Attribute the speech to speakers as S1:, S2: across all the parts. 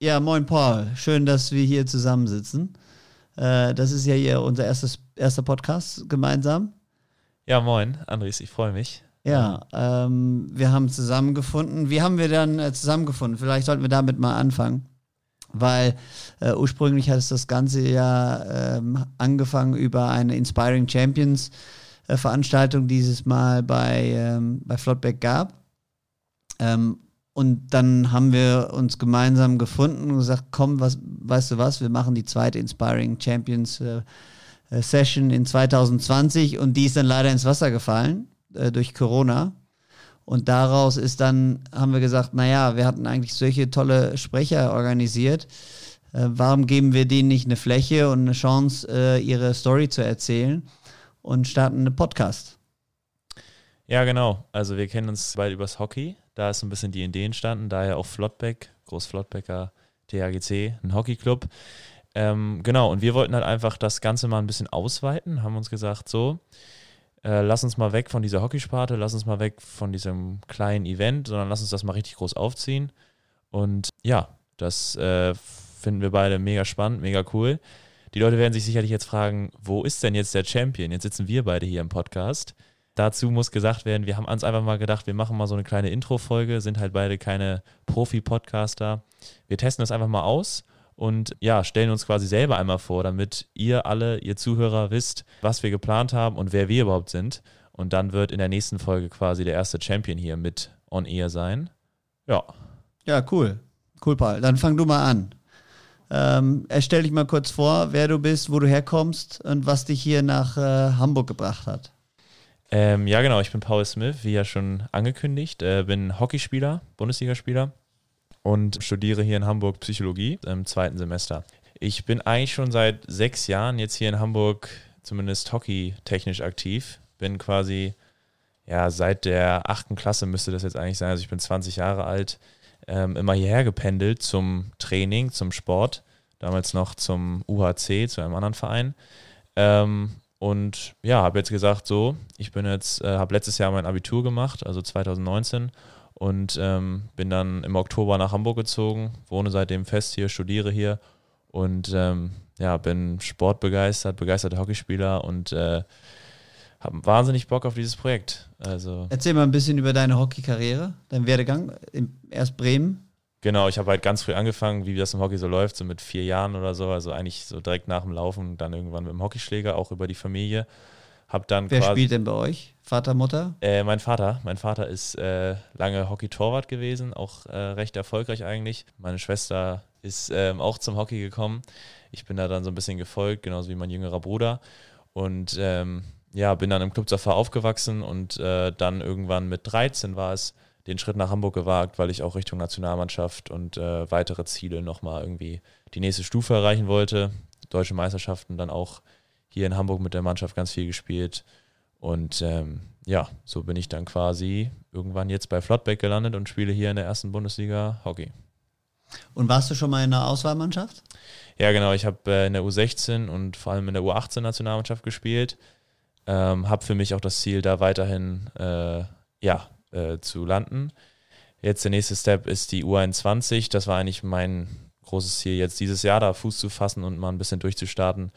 S1: Ja, moin Paul. Schön, dass wir hier zusammensitzen. Äh, das ist ja hier unser erstes, erster Podcast gemeinsam.
S2: Ja, moin, Andres, ich freue mich.
S1: Ja, ähm, wir haben zusammengefunden. Wie haben wir dann äh, zusammengefunden? Vielleicht sollten wir damit mal anfangen. Weil äh, ursprünglich hat es das Ganze ja ähm, angefangen über eine Inspiring Champions äh, Veranstaltung, die dieses Mal bei, ähm, bei Flottbeck gab. Ähm, und dann haben wir uns gemeinsam gefunden und gesagt, komm, was, weißt du was, wir machen die zweite Inspiring Champions äh, äh Session in 2020 und die ist dann leider ins Wasser gefallen äh, durch Corona. Und daraus ist dann, haben wir gesagt, naja, wir hatten eigentlich solche tolle Sprecher organisiert. Äh, warum geben wir denen nicht eine Fläche und eine Chance, äh, ihre Story zu erzählen und starten einen Podcast?
S2: Ja, genau. Also wir kennen uns beide übers Hockey. Da ist ein bisschen die Idee entstanden, daher auch Flottbeck, Groß Flottbecker THGC, ein Hockeyclub. Ähm, genau, und wir wollten halt einfach das Ganze mal ein bisschen ausweiten, haben uns gesagt, so, äh, lass uns mal weg von dieser Hockeysparte, lass uns mal weg von diesem kleinen Event, sondern lass uns das mal richtig groß aufziehen. Und ja, das äh, finden wir beide mega spannend, mega cool. Die Leute werden sich sicherlich jetzt fragen, wo ist denn jetzt der Champion? Jetzt sitzen wir beide hier im Podcast. Dazu muss gesagt werden, wir haben uns einfach mal gedacht, wir machen mal so eine kleine Intro-Folge, sind halt beide keine Profi-Podcaster. Wir testen das einfach mal aus und ja, stellen uns quasi selber einmal vor, damit ihr alle, ihr Zuhörer wisst, was wir geplant haben und wer wir überhaupt sind. Und dann wird in der nächsten Folge quasi der erste Champion hier mit on air sein. Ja.
S1: Ja, cool. Cool, Paul. Dann fang du mal an. Ähm, erstell dich mal kurz vor, wer du bist, wo du herkommst und was dich hier nach äh, Hamburg gebracht hat.
S2: Ähm, ja, genau. Ich bin Paul Smith, wie ja schon angekündigt. Äh, bin Hockeyspieler, Bundesligaspieler und studiere hier in Hamburg Psychologie im zweiten Semester. Ich bin eigentlich schon seit sechs Jahren jetzt hier in Hamburg zumindest hockeytechnisch aktiv. Bin quasi, ja, seit der achten Klasse müsste das jetzt eigentlich sein. Also ich bin 20 Jahre alt, ähm, immer hierher gependelt zum Training, zum Sport. Damals noch zum UHC, zu einem anderen Verein. Ähm, und ja, habe jetzt gesagt, so, ich bin jetzt, äh, habe letztes Jahr mein Abitur gemacht, also 2019 und ähm, bin dann im Oktober nach Hamburg gezogen, wohne seitdem fest hier, studiere hier und ähm, ja, bin sportbegeistert, begeisterter Hockeyspieler und äh, habe wahnsinnig Bock auf dieses Projekt. Also
S1: Erzähl mal ein bisschen über deine Hockeykarriere, deinen Werdegang. Erst Bremen.
S2: Genau, ich habe halt ganz früh angefangen, wie das im Hockey so läuft, so mit vier Jahren oder so, also eigentlich so direkt nach dem Laufen, dann irgendwann mit dem Hockeyschläger, auch über die Familie. Hab dann
S1: Wer spielt denn bei euch? Vater, Mutter?
S2: Äh, mein Vater. Mein Vater ist äh, lange Hockey-Torwart gewesen, auch äh, recht erfolgreich eigentlich. Meine Schwester ist ähm, auch zum Hockey gekommen. Ich bin da dann so ein bisschen gefolgt, genauso wie mein jüngerer Bruder. Und ähm, ja, bin dann im Club Zafar aufgewachsen und äh, dann irgendwann mit 13 war es, den Schritt nach Hamburg gewagt, weil ich auch Richtung Nationalmannschaft und äh, weitere Ziele nochmal irgendwie die nächste Stufe erreichen wollte. Deutsche Meisterschaften dann auch hier in Hamburg mit der Mannschaft ganz viel gespielt. Und ähm, ja, so bin ich dann quasi irgendwann jetzt bei Flottbeck gelandet und spiele hier in der ersten Bundesliga Hockey.
S1: Und warst du schon mal in der Auswahlmannschaft?
S2: Ja, genau. Ich habe äh, in der U16 und vor allem in der U18-Nationalmannschaft gespielt. Ähm, habe für mich auch das Ziel, da weiterhin äh, ja, äh, zu landen. Jetzt der nächste Step ist die U21. Das war eigentlich mein großes Ziel, jetzt dieses Jahr da Fuß zu fassen und mal ein bisschen durchzustarten.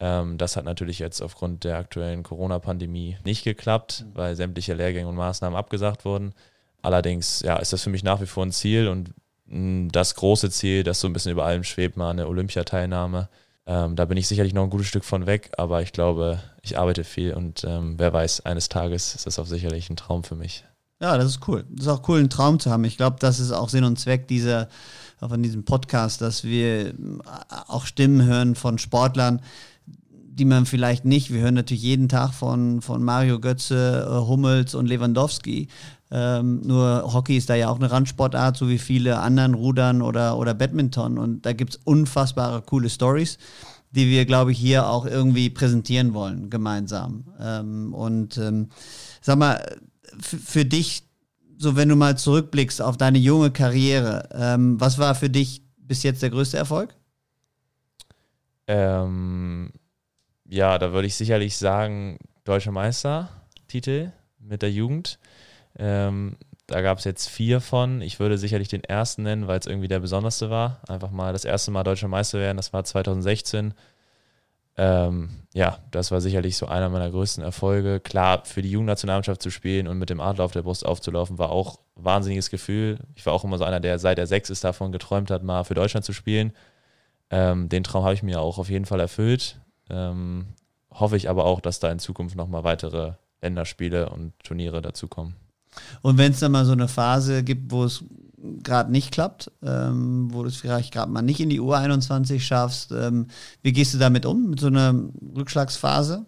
S2: Ähm, das hat natürlich jetzt aufgrund der aktuellen Corona-Pandemie nicht geklappt, weil sämtliche Lehrgänge und Maßnahmen abgesagt wurden. Allerdings ja, ist das für mich nach wie vor ein Ziel und das große Ziel, das so ein bisschen über allem schwebt, mal eine Olympiateilnahme. Ähm, da bin ich sicherlich noch ein gutes Stück von weg, aber ich glaube, ich arbeite viel und ähm, wer weiß, eines Tages ist das auch sicherlich ein Traum für mich.
S1: Ja, das ist cool. Das ist auch cool, einen Traum zu haben. Ich glaube, das ist auch Sinn und Zweck dieser, von diesem Podcast, dass wir äh, auch Stimmen hören von Sportlern, die man vielleicht nicht, wir hören natürlich jeden Tag von, von Mario Götze, äh, Hummels und Lewandowski. Ähm, nur Hockey ist da ja auch eine Randsportart, so wie viele anderen Rudern oder, oder Badminton. Und da gibt es unfassbare coole Stories, die wir, glaube ich, hier auch irgendwie präsentieren wollen, gemeinsam. Ähm, und ähm, sag mal, für dich, so wenn du mal zurückblickst auf deine junge Karriere, ähm, was war für dich bis jetzt der größte Erfolg?
S2: Ähm, ja, da würde ich sicherlich sagen, Deutscher Meistertitel mit der Jugend. Ähm, da gab es jetzt vier von. Ich würde sicherlich den ersten nennen, weil es irgendwie der besonderste war. Einfach mal das erste Mal deutscher Meister werden, das war 2016. Ähm, ja, das war sicherlich so einer meiner größten Erfolge. Klar, für die Jugendnationalmannschaft zu spielen und mit dem Adler auf der Brust aufzulaufen, war auch ein wahnsinniges Gefühl. Ich war auch immer so einer, der seit er sechs ist davon geträumt hat, mal für Deutschland zu spielen. Ähm, den Traum habe ich mir auch auf jeden Fall erfüllt. Ähm, hoffe ich aber auch, dass da in Zukunft nochmal weitere Länderspiele und Turniere dazukommen.
S1: Und wenn es dann mal so eine Phase gibt, wo es gerade nicht klappt, ähm, wo du es vielleicht gerade mal nicht in die U21 schaffst, ähm, wie gehst du damit um, mit so einer Rückschlagsphase?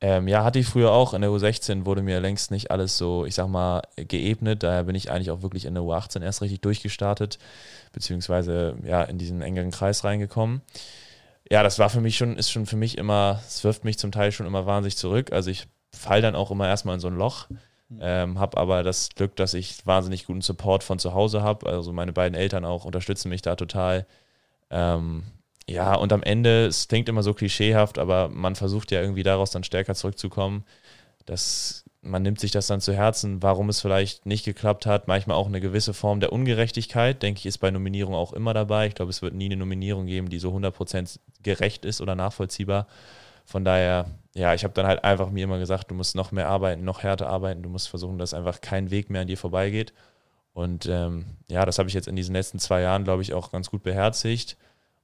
S2: Ähm, ja, hatte ich früher auch. In der U16 wurde mir längst nicht alles so, ich sag mal, geebnet. Daher bin ich eigentlich auch wirklich in der U18 erst richtig durchgestartet, beziehungsweise ja, in diesen engeren Kreis reingekommen. Ja, das war für mich schon, ist schon für mich immer, es wirft mich zum Teil schon immer wahnsinnig zurück. Also ich fall dann auch immer erstmal in so ein Loch. Ähm, habe aber das Glück, dass ich wahnsinnig guten Support von zu Hause habe. Also meine beiden Eltern auch unterstützen mich da total. Ähm, ja, und am Ende, es klingt immer so klischeehaft, aber man versucht ja irgendwie daraus dann stärker zurückzukommen. Das, man nimmt sich das dann zu Herzen, warum es vielleicht nicht geklappt hat. Manchmal auch eine gewisse Form der Ungerechtigkeit, denke ich, ist bei Nominierung auch immer dabei. Ich glaube, es wird nie eine Nominierung geben, die so 100% gerecht ist oder nachvollziehbar. Von daher, ja, ich habe dann halt einfach mir immer gesagt, du musst noch mehr arbeiten, noch härter arbeiten, du musst versuchen, dass einfach kein Weg mehr an dir vorbeigeht. Und ähm, ja, das habe ich jetzt in diesen letzten zwei Jahren, glaube ich, auch ganz gut beherzigt.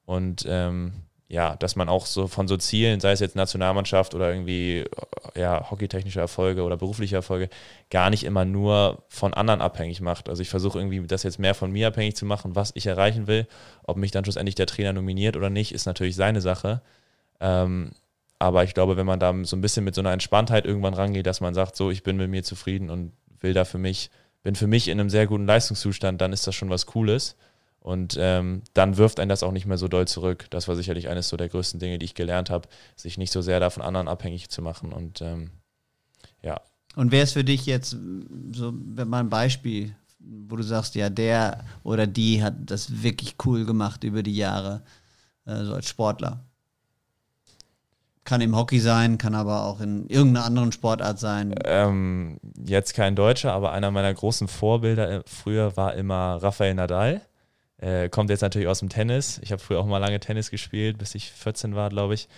S2: Und ähm, ja, dass man auch so von so Zielen, sei es jetzt Nationalmannschaft oder irgendwie ja, hockeytechnische Erfolge oder berufliche Erfolge, gar nicht immer nur von anderen abhängig macht. Also ich versuche irgendwie das jetzt mehr von mir abhängig zu machen, was ich erreichen will. Ob mich dann schlussendlich der Trainer nominiert oder nicht, ist natürlich seine Sache. Ähm, aber ich glaube, wenn man da so ein bisschen mit so einer Entspanntheit irgendwann rangeht, dass man sagt, so, ich bin mit mir zufrieden und will da für mich, bin für mich in einem sehr guten Leistungszustand, dann ist das schon was Cooles. Und ähm, dann wirft einen das auch nicht mehr so doll zurück. Das war sicherlich eines so der größten Dinge, die ich gelernt habe, sich nicht so sehr davon anderen abhängig zu machen. Und ähm, ja.
S1: Und wer ist für dich jetzt so, wenn mal ein Beispiel, wo du sagst, ja, der oder die hat das wirklich cool gemacht über die Jahre, äh, so als Sportler? Kann im Hockey sein, kann aber auch in irgendeiner anderen Sportart sein.
S2: Ähm, jetzt kein Deutscher, aber einer meiner großen Vorbilder äh, früher war immer Rafael Nadal. Äh, kommt jetzt natürlich aus dem Tennis. Ich habe früher auch mal lange Tennis gespielt, bis ich 14 war, glaube ich.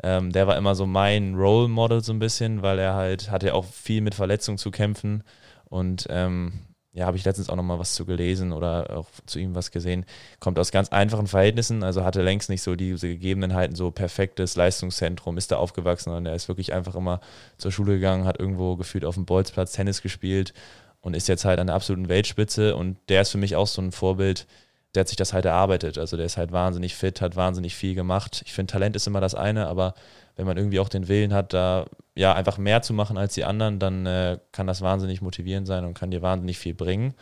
S2: Ähm, der war immer so mein Role Model so ein bisschen, weil er halt hatte auch viel mit Verletzungen zu kämpfen und ähm, ja, habe ich letztens auch nochmal was zu gelesen oder auch zu ihm was gesehen, kommt aus ganz einfachen Verhältnissen, also hatte längst nicht so diese Gegebenheiten, so perfektes Leistungszentrum, ist da aufgewachsen, sondern er ist wirklich einfach immer zur Schule gegangen, hat irgendwo gefühlt auf dem Bolzplatz Tennis gespielt und ist jetzt halt an der absoluten Weltspitze und der ist für mich auch so ein Vorbild, der hat sich das halt erarbeitet, also der ist halt wahnsinnig fit, hat wahnsinnig viel gemacht. Ich finde, Talent ist immer das eine, aber wenn man irgendwie auch den Willen hat, da ja einfach mehr zu machen als die anderen, dann äh, kann das wahnsinnig motivierend sein und kann dir wahnsinnig viel bringen.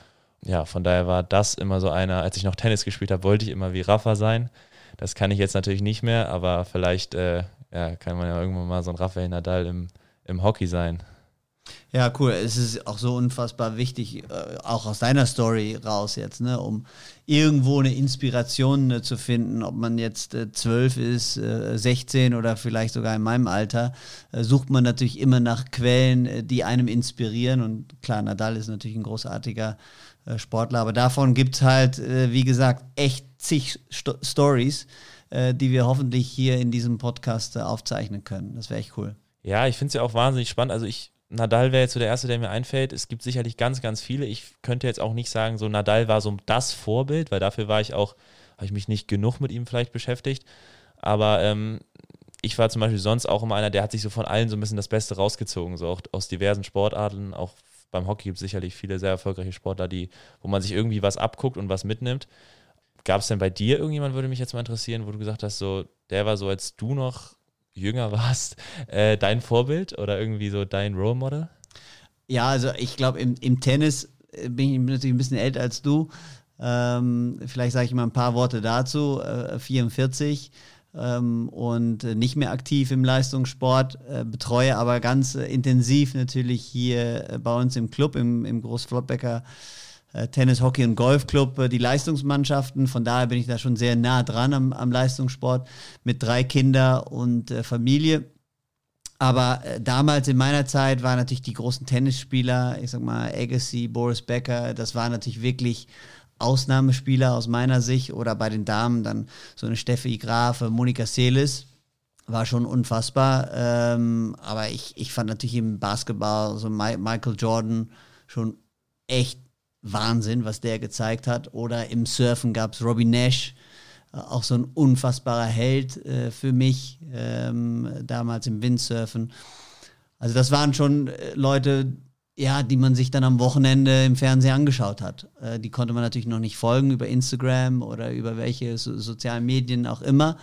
S2: Ja, von daher war das immer so einer, als ich noch Tennis gespielt habe, wollte ich immer wie Rafa sein. Das kann ich jetzt natürlich nicht mehr, aber vielleicht äh, ja, kann man ja irgendwann mal so ein Rafael Nadal im, im Hockey sein.
S1: Ja, cool. Es ist auch so unfassbar wichtig, äh, auch aus deiner Story raus jetzt, ne, um irgendwo eine Inspiration äh, zu finden, ob man jetzt äh, zwölf äh, ist, äh, 16 oder vielleicht sogar in meinem Alter, äh, sucht man natürlich immer nach Quellen, die einem inspirieren. Und klar, Nadal ist natürlich ein großartiger Sportler, aber davon gibt es halt, wie gesagt, echt zig Sto Stories, die wir hoffentlich hier in diesem Podcast aufzeichnen können. Das wäre echt cool.
S2: Ja, ich finde es ja auch wahnsinnig spannend. Also ich Nadal wäre jetzt so der erste, der mir einfällt. Es gibt sicherlich ganz, ganz viele. Ich könnte jetzt auch nicht sagen, so Nadal war so das Vorbild, weil dafür war ich auch, habe ich mich nicht genug mit ihm vielleicht beschäftigt. Aber ähm, ich war zum Beispiel sonst auch immer einer, der hat sich so von allen so ein bisschen das Beste rausgezogen, so auch aus diversen Sportarten. Auch beim Hockey gibt es sicherlich viele sehr erfolgreiche Sportler, die, wo man sich irgendwie was abguckt und was mitnimmt. Gab es denn bei dir irgendjemand, würde mich jetzt mal interessieren, wo du gesagt hast, so, der war so, als du noch jünger warst, äh, dein Vorbild oder irgendwie so dein Role Model?
S1: Ja, also ich glaube, im, im Tennis äh, bin ich natürlich ein bisschen älter als du. Ähm, vielleicht sage ich mal ein paar Worte dazu. Äh, 44 ähm, und nicht mehr aktiv im Leistungssport, äh, betreue aber ganz äh, intensiv natürlich hier äh, bei uns im Club, im, im Großflottbecker äh, Tennis, Hockey und Golfclub äh, die Leistungsmannschaften. Von daher bin ich da schon sehr nah dran am, am Leistungssport mit drei Kindern und äh, Familie. Aber äh, damals in meiner Zeit waren natürlich die großen Tennisspieler, ich sag mal Agassi, Boris Becker, das waren natürlich wirklich Ausnahmespieler aus meiner Sicht. Oder bei den Damen dann so eine Steffi Grafe, Monika Seelis, war schon unfassbar. Ähm, aber ich, ich fand natürlich im Basketball so Michael Jordan schon echt Wahnsinn, was der gezeigt hat. Oder im Surfen gab es Robbie Nash, äh, auch so ein unfassbarer Held äh, für mich, ähm, damals im Windsurfen. Also das waren schon äh, Leute, ja, die man sich dann am Wochenende im Fernsehen angeschaut hat. Äh, die konnte man natürlich noch nicht folgen über Instagram oder über welche so sozialen Medien auch immer.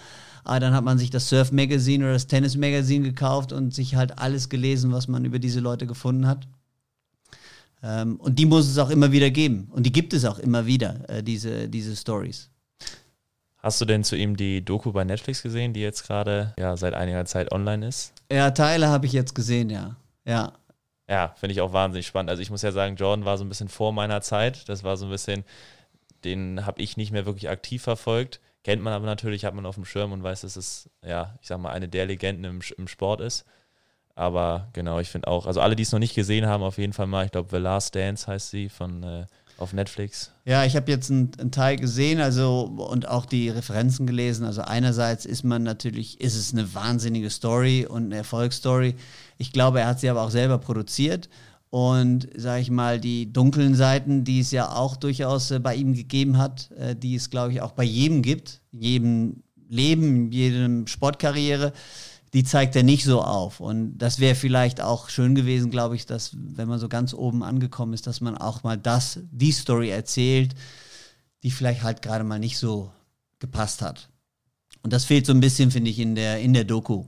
S1: Aber dann hat man sich das Surf Magazine oder das Tennis Magazine gekauft und sich halt alles gelesen, was man über diese Leute gefunden hat. Ähm, und die muss es auch immer wieder geben. Und die gibt es auch immer wieder, äh, diese, diese Stories.
S2: Hast du denn zu ihm die Doku bei Netflix gesehen, die jetzt gerade ja seit einiger Zeit online ist?
S1: Ja, Teile habe ich jetzt gesehen, ja. Ja.
S2: Ja, finde ich auch wahnsinnig spannend. Also ich muss ja sagen, Jordan war so ein bisschen vor meiner Zeit. Das war so ein bisschen, den habe ich nicht mehr wirklich aktiv verfolgt. Kennt man aber natürlich, hat man auf dem Schirm und weiß, dass es, ja, ich sag mal, eine der Legenden im, im Sport ist. Aber genau, ich finde auch, also alle, die es noch nicht gesehen haben, auf jeden Fall mal, ich glaube, The Last Dance heißt sie von äh, auf Netflix.
S1: Ja, ich habe jetzt einen, Teil gesehen, also und auch die Referenzen gelesen. Also einerseits ist man natürlich, ist es eine wahnsinnige Story und eine Erfolgsstory. Ich glaube, er hat sie aber auch selber produziert. Und sage ich mal, die dunklen Seiten, die es ja auch durchaus äh, bei ihm gegeben hat, äh, die es, glaube ich, auch bei jedem gibt, jedem Leben, jedem Sportkarriere, die zeigt er nicht so auf. Und das wäre vielleicht auch schön gewesen, glaube ich, dass, wenn man so ganz oben angekommen ist, dass man auch mal das, die Story erzählt, die vielleicht halt gerade mal nicht so gepasst hat. Und das fehlt so ein bisschen, finde ich, in der, in der Doku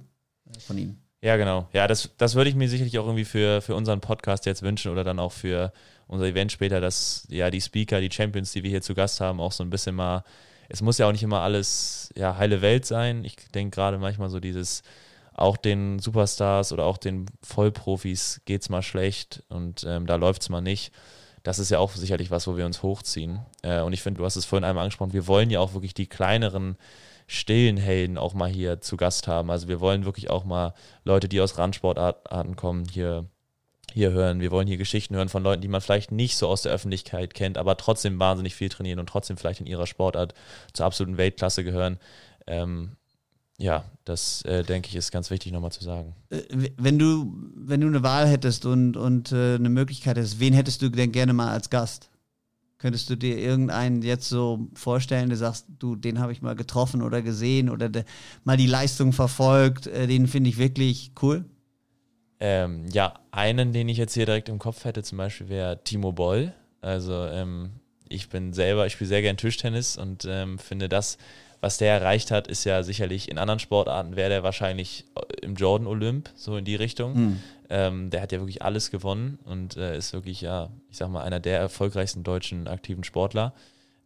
S1: von ihm.
S2: Ja, genau. Ja, das, das würde ich mir sicherlich auch irgendwie für, für unseren Podcast jetzt wünschen oder dann auch für unser Event später, dass ja die Speaker, die Champions, die wir hier zu Gast haben, auch so ein bisschen mal, es muss ja auch nicht immer alles ja, heile Welt sein. Ich denke gerade manchmal so dieses, auch den Superstars oder auch den Vollprofis geht es mal schlecht und ähm, da läuft es mal nicht. Das ist ja auch sicherlich was, wo wir uns hochziehen. Äh, und ich finde, du hast es vorhin einmal angesprochen, wir wollen ja auch wirklich die kleineren stillen Helden auch mal hier zu Gast haben. Also wir wollen wirklich auch mal Leute, die aus Randsportarten kommen, hier, hier hören. Wir wollen hier Geschichten hören von Leuten, die man vielleicht nicht so aus der Öffentlichkeit kennt, aber trotzdem wahnsinnig viel trainieren und trotzdem vielleicht in ihrer Sportart zur absoluten Weltklasse gehören. Ähm, ja, das äh, denke ich ist ganz wichtig nochmal zu sagen.
S1: Äh, wenn du, wenn du eine Wahl hättest und, und äh, eine Möglichkeit hättest, wen hättest du denn gerne mal als Gast? Könntest du dir irgendeinen jetzt so vorstellen, der sagst, du, den habe ich mal getroffen oder gesehen oder de, mal die Leistung verfolgt, äh, den finde ich wirklich cool?
S2: Ähm, ja, einen, den ich jetzt hier direkt im Kopf hätte, zum Beispiel wäre Timo Boll. Also ähm, ich bin selber, ich spiele sehr gern Tischtennis und ähm, finde das, was der erreicht hat, ist ja sicherlich in anderen Sportarten wäre der wahrscheinlich im Jordan Olymp, so in die Richtung. Mhm. Ähm, der hat ja wirklich alles gewonnen und äh, ist wirklich, ja, ich sag mal, einer der erfolgreichsten deutschen aktiven Sportler.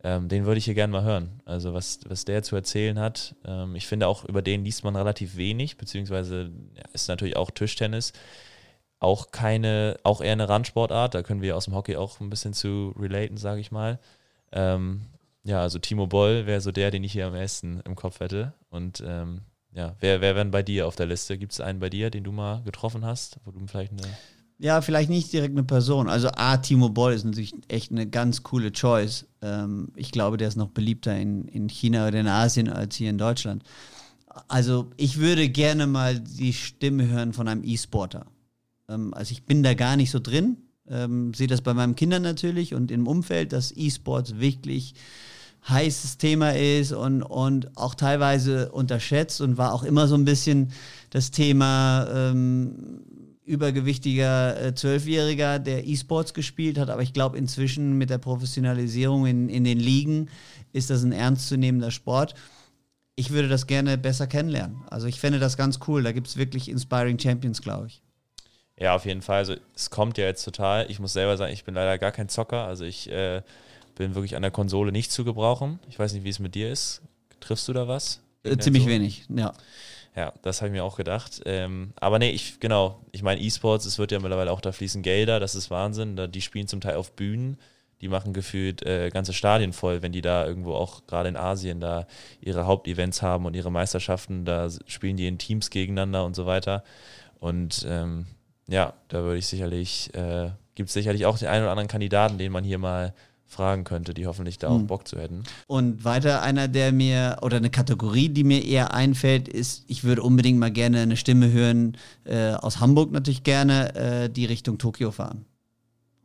S2: Ähm, den würde ich hier gerne mal hören. Also was, was der zu erzählen hat. Ähm, ich finde auch, über den liest man relativ wenig, beziehungsweise ja, ist natürlich auch Tischtennis. Auch keine, auch eher eine Randsportart. Da können wir aus dem Hockey auch ein bisschen zu relaten, sage ich mal. Ähm, ja, also Timo Boll wäre so der, den ich hier am ersten im Kopf hätte. Und ähm, ja, wer, wäre bei dir auf der Liste? Gibt es einen bei dir, den du mal getroffen hast, wo du vielleicht eine.
S1: Ja, vielleicht nicht direkt eine Person. Also A, Timo Boll ist natürlich echt eine ganz coole Choice. Ähm, ich glaube, der ist noch beliebter in, in China oder in Asien als hier in Deutschland. Also ich würde gerne mal die Stimme hören von einem E-Sporter. Ähm, also ich bin da gar nicht so drin. Ähm, sehe das bei meinen Kindern natürlich und im Umfeld, dass E-Sports wirklich heißes Thema ist und, und auch teilweise unterschätzt und war auch immer so ein bisschen das Thema ähm, übergewichtiger äh, Zwölfjähriger, der E-Sports gespielt hat. Aber ich glaube, inzwischen mit der Professionalisierung in, in den Ligen ist das ein ernstzunehmender Sport. Ich würde das gerne besser kennenlernen. Also ich fände das ganz cool. Da gibt es wirklich Inspiring Champions, glaube ich.
S2: Ja, auf jeden Fall. Also es kommt ja jetzt total. Ich muss selber sagen, ich bin leider gar kein Zocker. Also ich äh, bin wirklich an der Konsole nicht zu gebrauchen. Ich weiß nicht, wie es mit dir ist. Triffst du da was?
S1: Äh, ziemlich wenig, ja.
S2: Ja, das habe ich mir auch gedacht. Ähm, aber nee, ich, genau, ich meine, E-Sports, es wird ja mittlerweile auch, da fließen Gelder, das ist Wahnsinn. Da, die spielen zum Teil auf Bühnen, die machen gefühlt äh, ganze Stadien voll, wenn die da irgendwo auch gerade in Asien da ihre Hauptevents haben und ihre Meisterschaften, da spielen die in Teams gegeneinander und so weiter. Und ähm, ja, da würde ich sicherlich, äh, gibt es sicherlich auch den einen oder anderen Kandidaten, den man hier mal fragen könnte, die hoffentlich da auch hm. Bock zu hätten.
S1: Und weiter einer, der mir, oder eine Kategorie, die mir eher einfällt, ist, ich würde unbedingt mal gerne eine Stimme hören, äh, aus Hamburg natürlich gerne, äh, die Richtung Tokio fahren.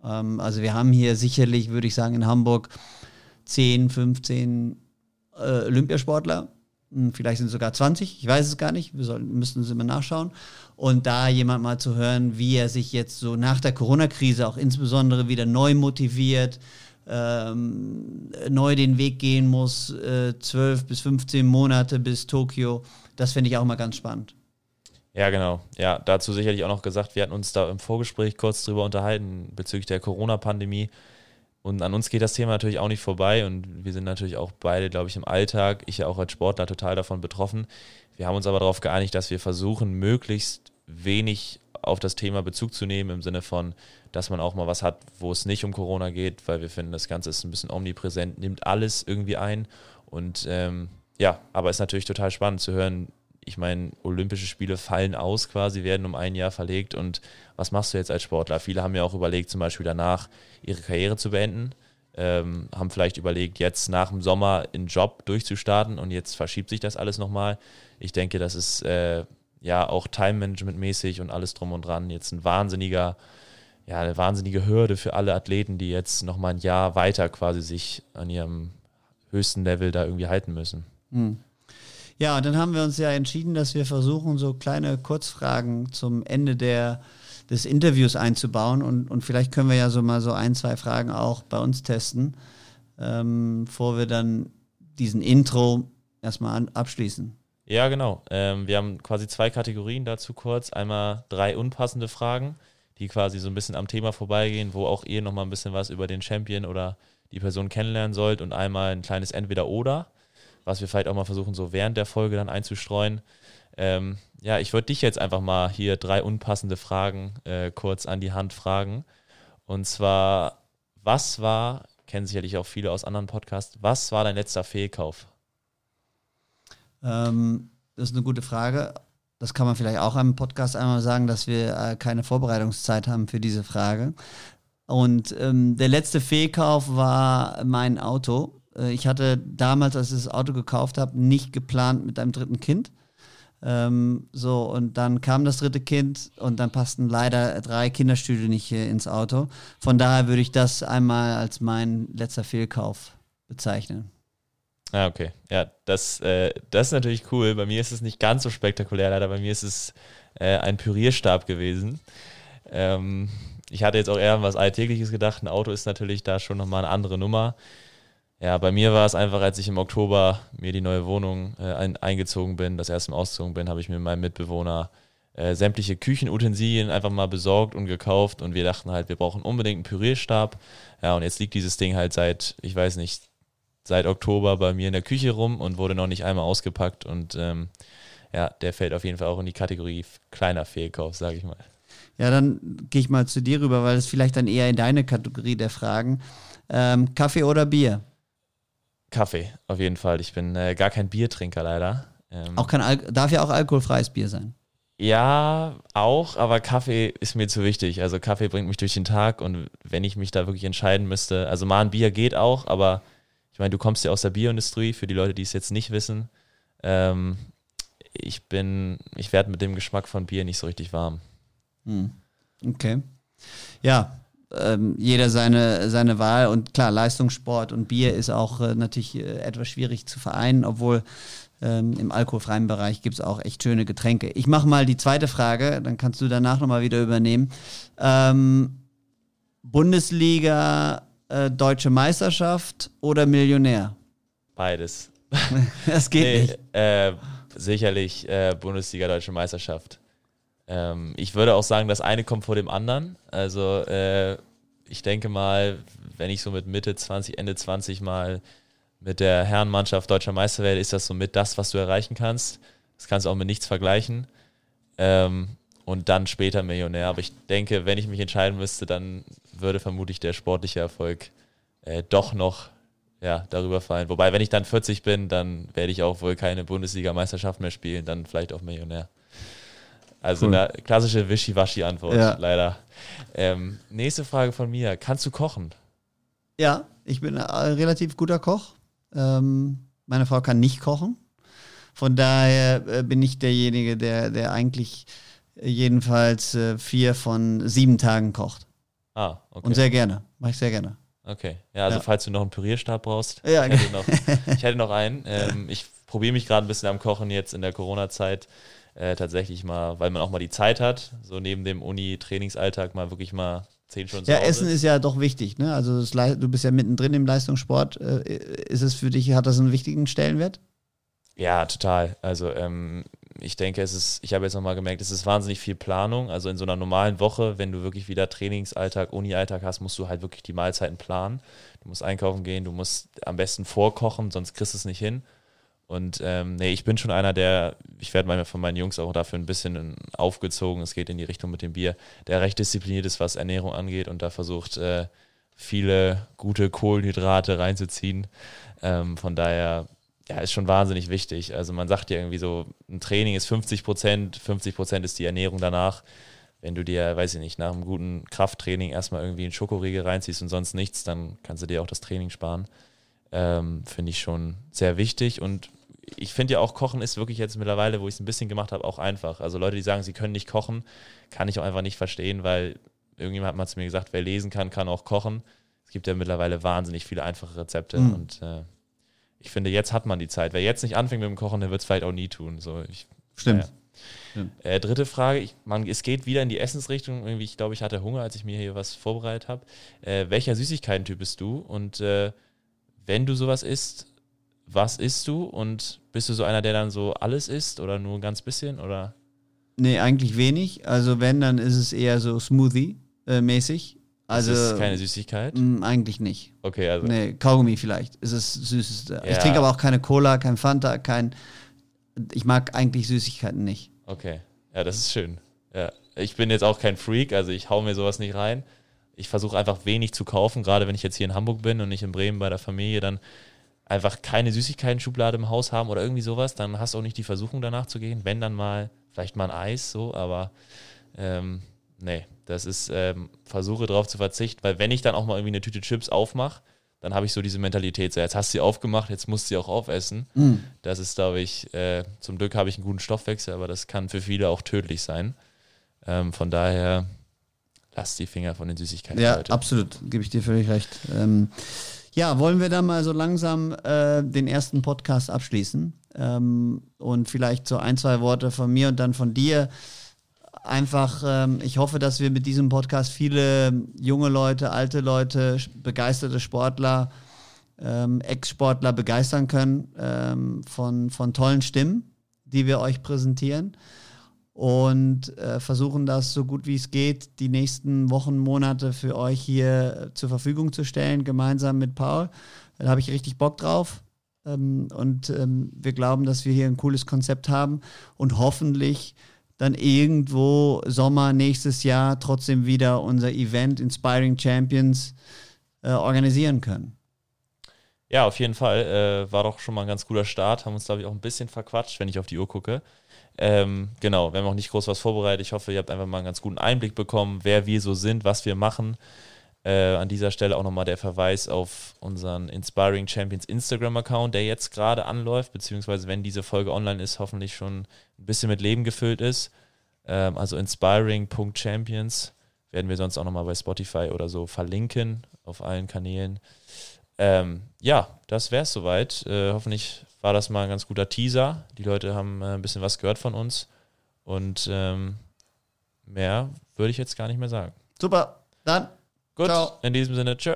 S1: Ähm, also wir haben hier sicherlich, würde ich sagen, in Hamburg 10, 15 äh, Olympiasportler. Vielleicht sind es sogar 20, ich weiß es gar nicht, wir sollten, müssten es immer nachschauen. Und da jemand mal zu hören, wie er sich jetzt so nach der Corona-Krise auch insbesondere wieder neu motiviert, ähm, neu den Weg gehen muss, äh, 12 bis 15 Monate bis Tokio. Das finde ich auch mal ganz spannend.
S2: Ja, genau. Ja, dazu sicherlich auch noch gesagt, wir hatten uns da im Vorgespräch kurz drüber unterhalten bezüglich der Corona-Pandemie. Und an uns geht das Thema natürlich auch nicht vorbei und wir sind natürlich auch beide, glaube ich, im Alltag, ich ja auch als Sportler total davon betroffen. Wir haben uns aber darauf geeinigt, dass wir versuchen, möglichst wenig auf das Thema Bezug zu nehmen, im Sinne von, dass man auch mal was hat, wo es nicht um Corona geht, weil wir finden, das Ganze ist ein bisschen omnipräsent, nimmt alles irgendwie ein. Und ähm, ja, aber es ist natürlich total spannend zu hören. Ich meine, Olympische Spiele fallen aus quasi, werden um ein Jahr verlegt. Und was machst du jetzt als Sportler? Viele haben ja auch überlegt, zum Beispiel danach ihre Karriere zu beenden. Ähm, haben vielleicht überlegt, jetzt nach dem Sommer einen Job durchzustarten und jetzt verschiebt sich das alles nochmal. Ich denke, das ist äh, ja auch Time-Management-mäßig und alles drum und dran jetzt ein wahnsinniger ja, eine wahnsinnige Hürde für alle Athleten, die jetzt noch mal ein Jahr weiter quasi sich an ihrem höchsten Level da irgendwie halten müssen. Hm.
S1: Ja, dann haben wir uns ja entschieden, dass wir versuchen, so kleine Kurzfragen zum Ende der, des Interviews einzubauen und, und vielleicht können wir ja so mal so ein, zwei Fragen auch bei uns testen, ähm, bevor wir dann diesen Intro erstmal an, abschließen.
S2: Ja, genau. Ähm, wir haben quasi zwei Kategorien dazu kurz. Einmal drei unpassende Fragen die quasi so ein bisschen am Thema vorbeigehen, wo auch ihr nochmal ein bisschen was über den Champion oder die Person kennenlernen sollt und einmal ein kleines Entweder-Oder, was wir vielleicht auch mal versuchen, so während der Folge dann einzustreuen. Ähm, ja, ich würde dich jetzt einfach mal hier drei unpassende Fragen äh, kurz an die Hand fragen. Und zwar, was war, kennen sicherlich auch viele aus anderen Podcasts, was war dein letzter Fehlkauf?
S1: Ähm, das ist eine gute Frage das kann man vielleicht auch im Podcast einmal sagen, dass wir äh, keine Vorbereitungszeit haben für diese Frage. Und ähm, der letzte Fehlkauf war mein Auto. Äh, ich hatte damals, als ich das Auto gekauft habe, nicht geplant mit einem dritten Kind. Ähm, so, und dann kam das dritte Kind und dann passten leider drei Kinderstühle nicht ins Auto. Von daher würde ich das einmal als mein letzter Fehlkauf bezeichnen.
S2: Ah, okay. Ja, das, äh, das ist natürlich cool. Bei mir ist es nicht ganz so spektakulär, leider. Bei mir ist es äh, ein Pürierstab gewesen. Ähm, ich hatte jetzt auch eher an was Alltägliches gedacht. Ein Auto ist natürlich da schon nochmal eine andere Nummer. Ja, bei mir war es einfach, als ich im Oktober mir die neue Wohnung äh, ein, eingezogen bin, das erste Mal ausgezogen bin, habe ich mir mit meinem Mitbewohner äh, sämtliche Küchenutensilien einfach mal besorgt und gekauft und wir dachten halt, wir brauchen unbedingt einen Pürierstab. Ja, und jetzt liegt dieses Ding halt seit, ich weiß nicht, seit Oktober bei mir in der Küche rum und wurde noch nicht einmal ausgepackt. Und ähm, ja, der fällt auf jeden Fall auch in die Kategorie kleiner Fehlkauf, sage ich mal.
S1: Ja, dann gehe ich mal zu dir rüber, weil es vielleicht dann eher in deine Kategorie der Fragen. Ähm, Kaffee oder Bier?
S2: Kaffee, auf jeden Fall. Ich bin äh, gar kein Biertrinker leider.
S1: Ähm, auch kein Al darf ja auch alkoholfreies Bier sein.
S2: Ja, auch, aber Kaffee ist mir zu wichtig. Also Kaffee bringt mich durch den Tag und wenn ich mich da wirklich entscheiden müsste, also mal ein Bier geht auch, aber ich meine, du kommst ja aus der Bioindustrie, für die Leute, die es jetzt nicht wissen. Ähm, ich bin, ich werde mit dem Geschmack von Bier nicht so richtig warm.
S1: Hm. Okay. Ja, ähm, jeder seine, seine Wahl und klar, Leistungssport und Bier ist auch äh, natürlich äh, etwas schwierig zu vereinen, obwohl ähm, im alkoholfreien Bereich gibt es auch echt schöne Getränke. Ich mache mal die zweite Frage, dann kannst du danach nochmal wieder übernehmen. Ähm, Bundesliga äh, deutsche Meisterschaft oder Millionär?
S2: Beides.
S1: das geht nee, nicht.
S2: Äh, sicherlich äh, Bundesliga deutsche Meisterschaft. Ähm, ich würde auch sagen, das eine kommt vor dem anderen. Also äh, ich denke mal, wenn ich so mit Mitte 20, Ende 20 mal mit der Herrenmannschaft deutscher Meister werde, ist das so mit das, was du erreichen kannst. Das kannst du auch mit nichts vergleichen. Ähm, und dann später Millionär. Aber ich denke, wenn ich mich entscheiden müsste, dann würde vermutlich der sportliche Erfolg äh, doch noch ja, darüber fallen. Wobei, wenn ich dann 40 bin, dann werde ich auch wohl keine Bundesliga-Meisterschaft mehr spielen, dann vielleicht auch Millionär. Also
S1: Cool.
S2: eine klassische Wischiwaschi-Antwort,
S1: Ja.
S2: leider. Ähm, nächste Frage von mir. Kannst du kochen?
S1: Ja, ich bin ein relativ guter Koch. Ähm, meine Frau kann nicht kochen. Von daher äh, bin ich derjenige, der, der eigentlich äh, jedenfalls äh, vier von sieben Tagen kocht.
S2: Ah, okay.
S1: Und sehr gerne. Mache ich sehr gerne.
S2: Okay. Ja, also
S1: Ja.
S2: falls du noch einen Pürierstab brauchst,
S1: Ja,
S2: ich, hätte noch, ich hätte noch einen. Ähm, ich probiere mich gerade ein bisschen am Kochen jetzt in der Corona-Zeit. Äh, tatsächlich mal, weil man auch mal die Zeit hat, so neben dem Uni-Trainingsalltag mal wirklich mal zehn Stunden
S1: Ja, Essen ist ja doch wichtig. Ne? Also das, du bist ja mittendrin im Leistungssport. Äh, ist es für dich, hat das einen wichtigen Stellenwert?
S2: Ja, total. Also ähm, ich denke, es ist, ich habe jetzt nochmal gemerkt, es ist wahnsinnig viel Planung. Also in so einer normalen Woche, wenn du wirklich wieder Trainingsalltag, Uni-Alltag hast, musst du halt wirklich die Mahlzeiten planen. Du musst einkaufen gehen, du musst am besten vorkochen, sonst kriegst du es nicht hin. Und ähm, nee, ich bin schon einer, der, ich werde manchmal von meinen Jungs auch dafür ein bisschen aufgezogen, es geht in die Richtung mit dem Bier, der recht diszipliniert ist, was Ernährung angeht und da versucht, äh, viele gute Kohlenhydrate reinzuziehen. Ähm, von daher, ja, ist schon wahnsinnig wichtig. Also man sagt ja irgendwie so, ein Training ist 50 Prozent, 50 Prozent ist die Ernährung danach. Wenn du dir, weiß ich nicht, nach einem guten Krafttraining erstmal irgendwie einen Schokoriegel reinziehst und sonst nichts, dann kannst du dir auch das Training sparen. Ähm, finde ich schon sehr wichtig und ich finde ja auch, Kochen ist wirklich jetzt mittlerweile, wo ich es ein bisschen gemacht habe, auch einfach. Also Leute, die sagen, sie können nicht kochen, kann ich auch einfach nicht verstehen, weil irgendjemand hat mal zu mir gesagt, wer lesen kann, kann auch kochen. Es gibt ja mittlerweile wahnsinnig viele einfache Rezepte
S1: Mhm.
S2: und äh, ich finde, jetzt hat man die Zeit. Wer jetzt nicht anfängt mit dem Kochen, der wird es vielleicht auch nie tun. So, ich,
S1: Stimmt.
S2: ja. Äh, dritte Frage, ich, man, es geht wieder in die Essensrichtung. Irgendwie, ich glaube, ich hatte Hunger, als ich mir hier was vorbereitet habe. Äh, welcher Süßigkeiten-Typ bist du? Und äh, wenn du sowas isst, was isst du? Und bist du so einer, der dann so alles isst oder nur ein ganz bisschen? Oder?
S1: Nee, eigentlich wenig. Also wenn, dann ist es eher so Smoothie-mäßig. Also
S2: das ist keine Süßigkeit?
S1: mh, eigentlich nicht.
S2: Okay, also.
S1: Nee, Kaugummi vielleicht. Ist es süßeste. Ich
S2: Ja.
S1: trinke aber auch keine Cola, kein Fanta, kein. Ich mag eigentlich Süßigkeiten nicht.
S2: Okay, ja, das ist schön. Ja. Ich bin jetzt auch kein Freak, also ich hau mir sowas nicht rein. Ich versuche einfach wenig zu kaufen, gerade wenn ich jetzt hier in Hamburg bin und nicht in Bremen bei der Familie, dann einfach keine Süßigkeiten-Schublade im Haus haben oder irgendwie sowas, dann hast du auch nicht die Versuchung danach zu gehen. Wenn dann mal, vielleicht mal ein Eis, so, aber ähm, nee, das ist, ähm, versuche darauf zu verzichten, weil wenn ich dann auch mal irgendwie eine Tüte Chips aufmache, dann habe ich so diese Mentalität, so jetzt hast du sie aufgemacht, jetzt musst du sie auch aufessen. Das ist, glaube ich, äh, zum Glück habe ich einen guten Stoffwechsel, aber das kann für viele auch tödlich sein. Ähm, von daher, lass die Finger von den Süßigkeiten,
S1: Ja,
S2: Leute.
S1: absolut. Gebe ich dir völlig recht. Ähm, ja, wollen wir dann mal so langsam äh, den ersten Podcast abschließen? Ähm, und vielleicht so ein, zwei Worte von mir und dann von dir. Einfach, ähm, ich hoffe, dass wir mit diesem Podcast viele junge Leute, alte Leute, begeisterte Sportler, ähm, Ex-Sportler begeistern können ähm, von, von tollen Stimmen, die wir euch präsentieren und äh, versuchen das so gut wie es geht, die nächsten Wochen, Monate für euch hier äh, zur Verfügung zu stellen, gemeinsam mit Paul. Da habe ich richtig Bock drauf. Ähm, und ähm, wir glauben, dass wir hier ein cooles Konzept haben und hoffentlich dann irgendwo Sommer nächstes Jahr trotzdem wieder unser Event Inspiring Champions äh, organisieren können.
S2: Ja, auf jeden Fall. Äh, war doch schon mal ein ganz guter Start. Haben uns, glaube ich, auch ein bisschen verquatscht, wenn ich auf die Uhr gucke. Ähm, genau, wir haben auch nicht groß was vorbereitet. Ich hoffe, ihr habt einfach mal einen ganz guten Einblick bekommen, wer wir so sind, was wir machen. Äh, an dieser Stelle auch nochmal der Verweis auf unseren Inspiring Champions Instagram-Account, der jetzt gerade anläuft, beziehungsweise wenn diese Folge online ist, hoffentlich schon ein bisschen mit Leben gefüllt ist. Ähm, also inspiring.champions werden wir sonst auch nochmal bei Spotify oder so verlinken auf allen Kanälen. Ähm, ja, das wäre es soweit. Äh, hoffentlich war das mal ein ganz guter Teaser. Die Leute haben äh, ein bisschen was gehört von uns. Und ähm, mehr würde ich jetzt gar nicht mehr sagen.
S1: Super, dann
S2: Gut,
S1: Ciao.
S2: in diesem Sinne, tschö.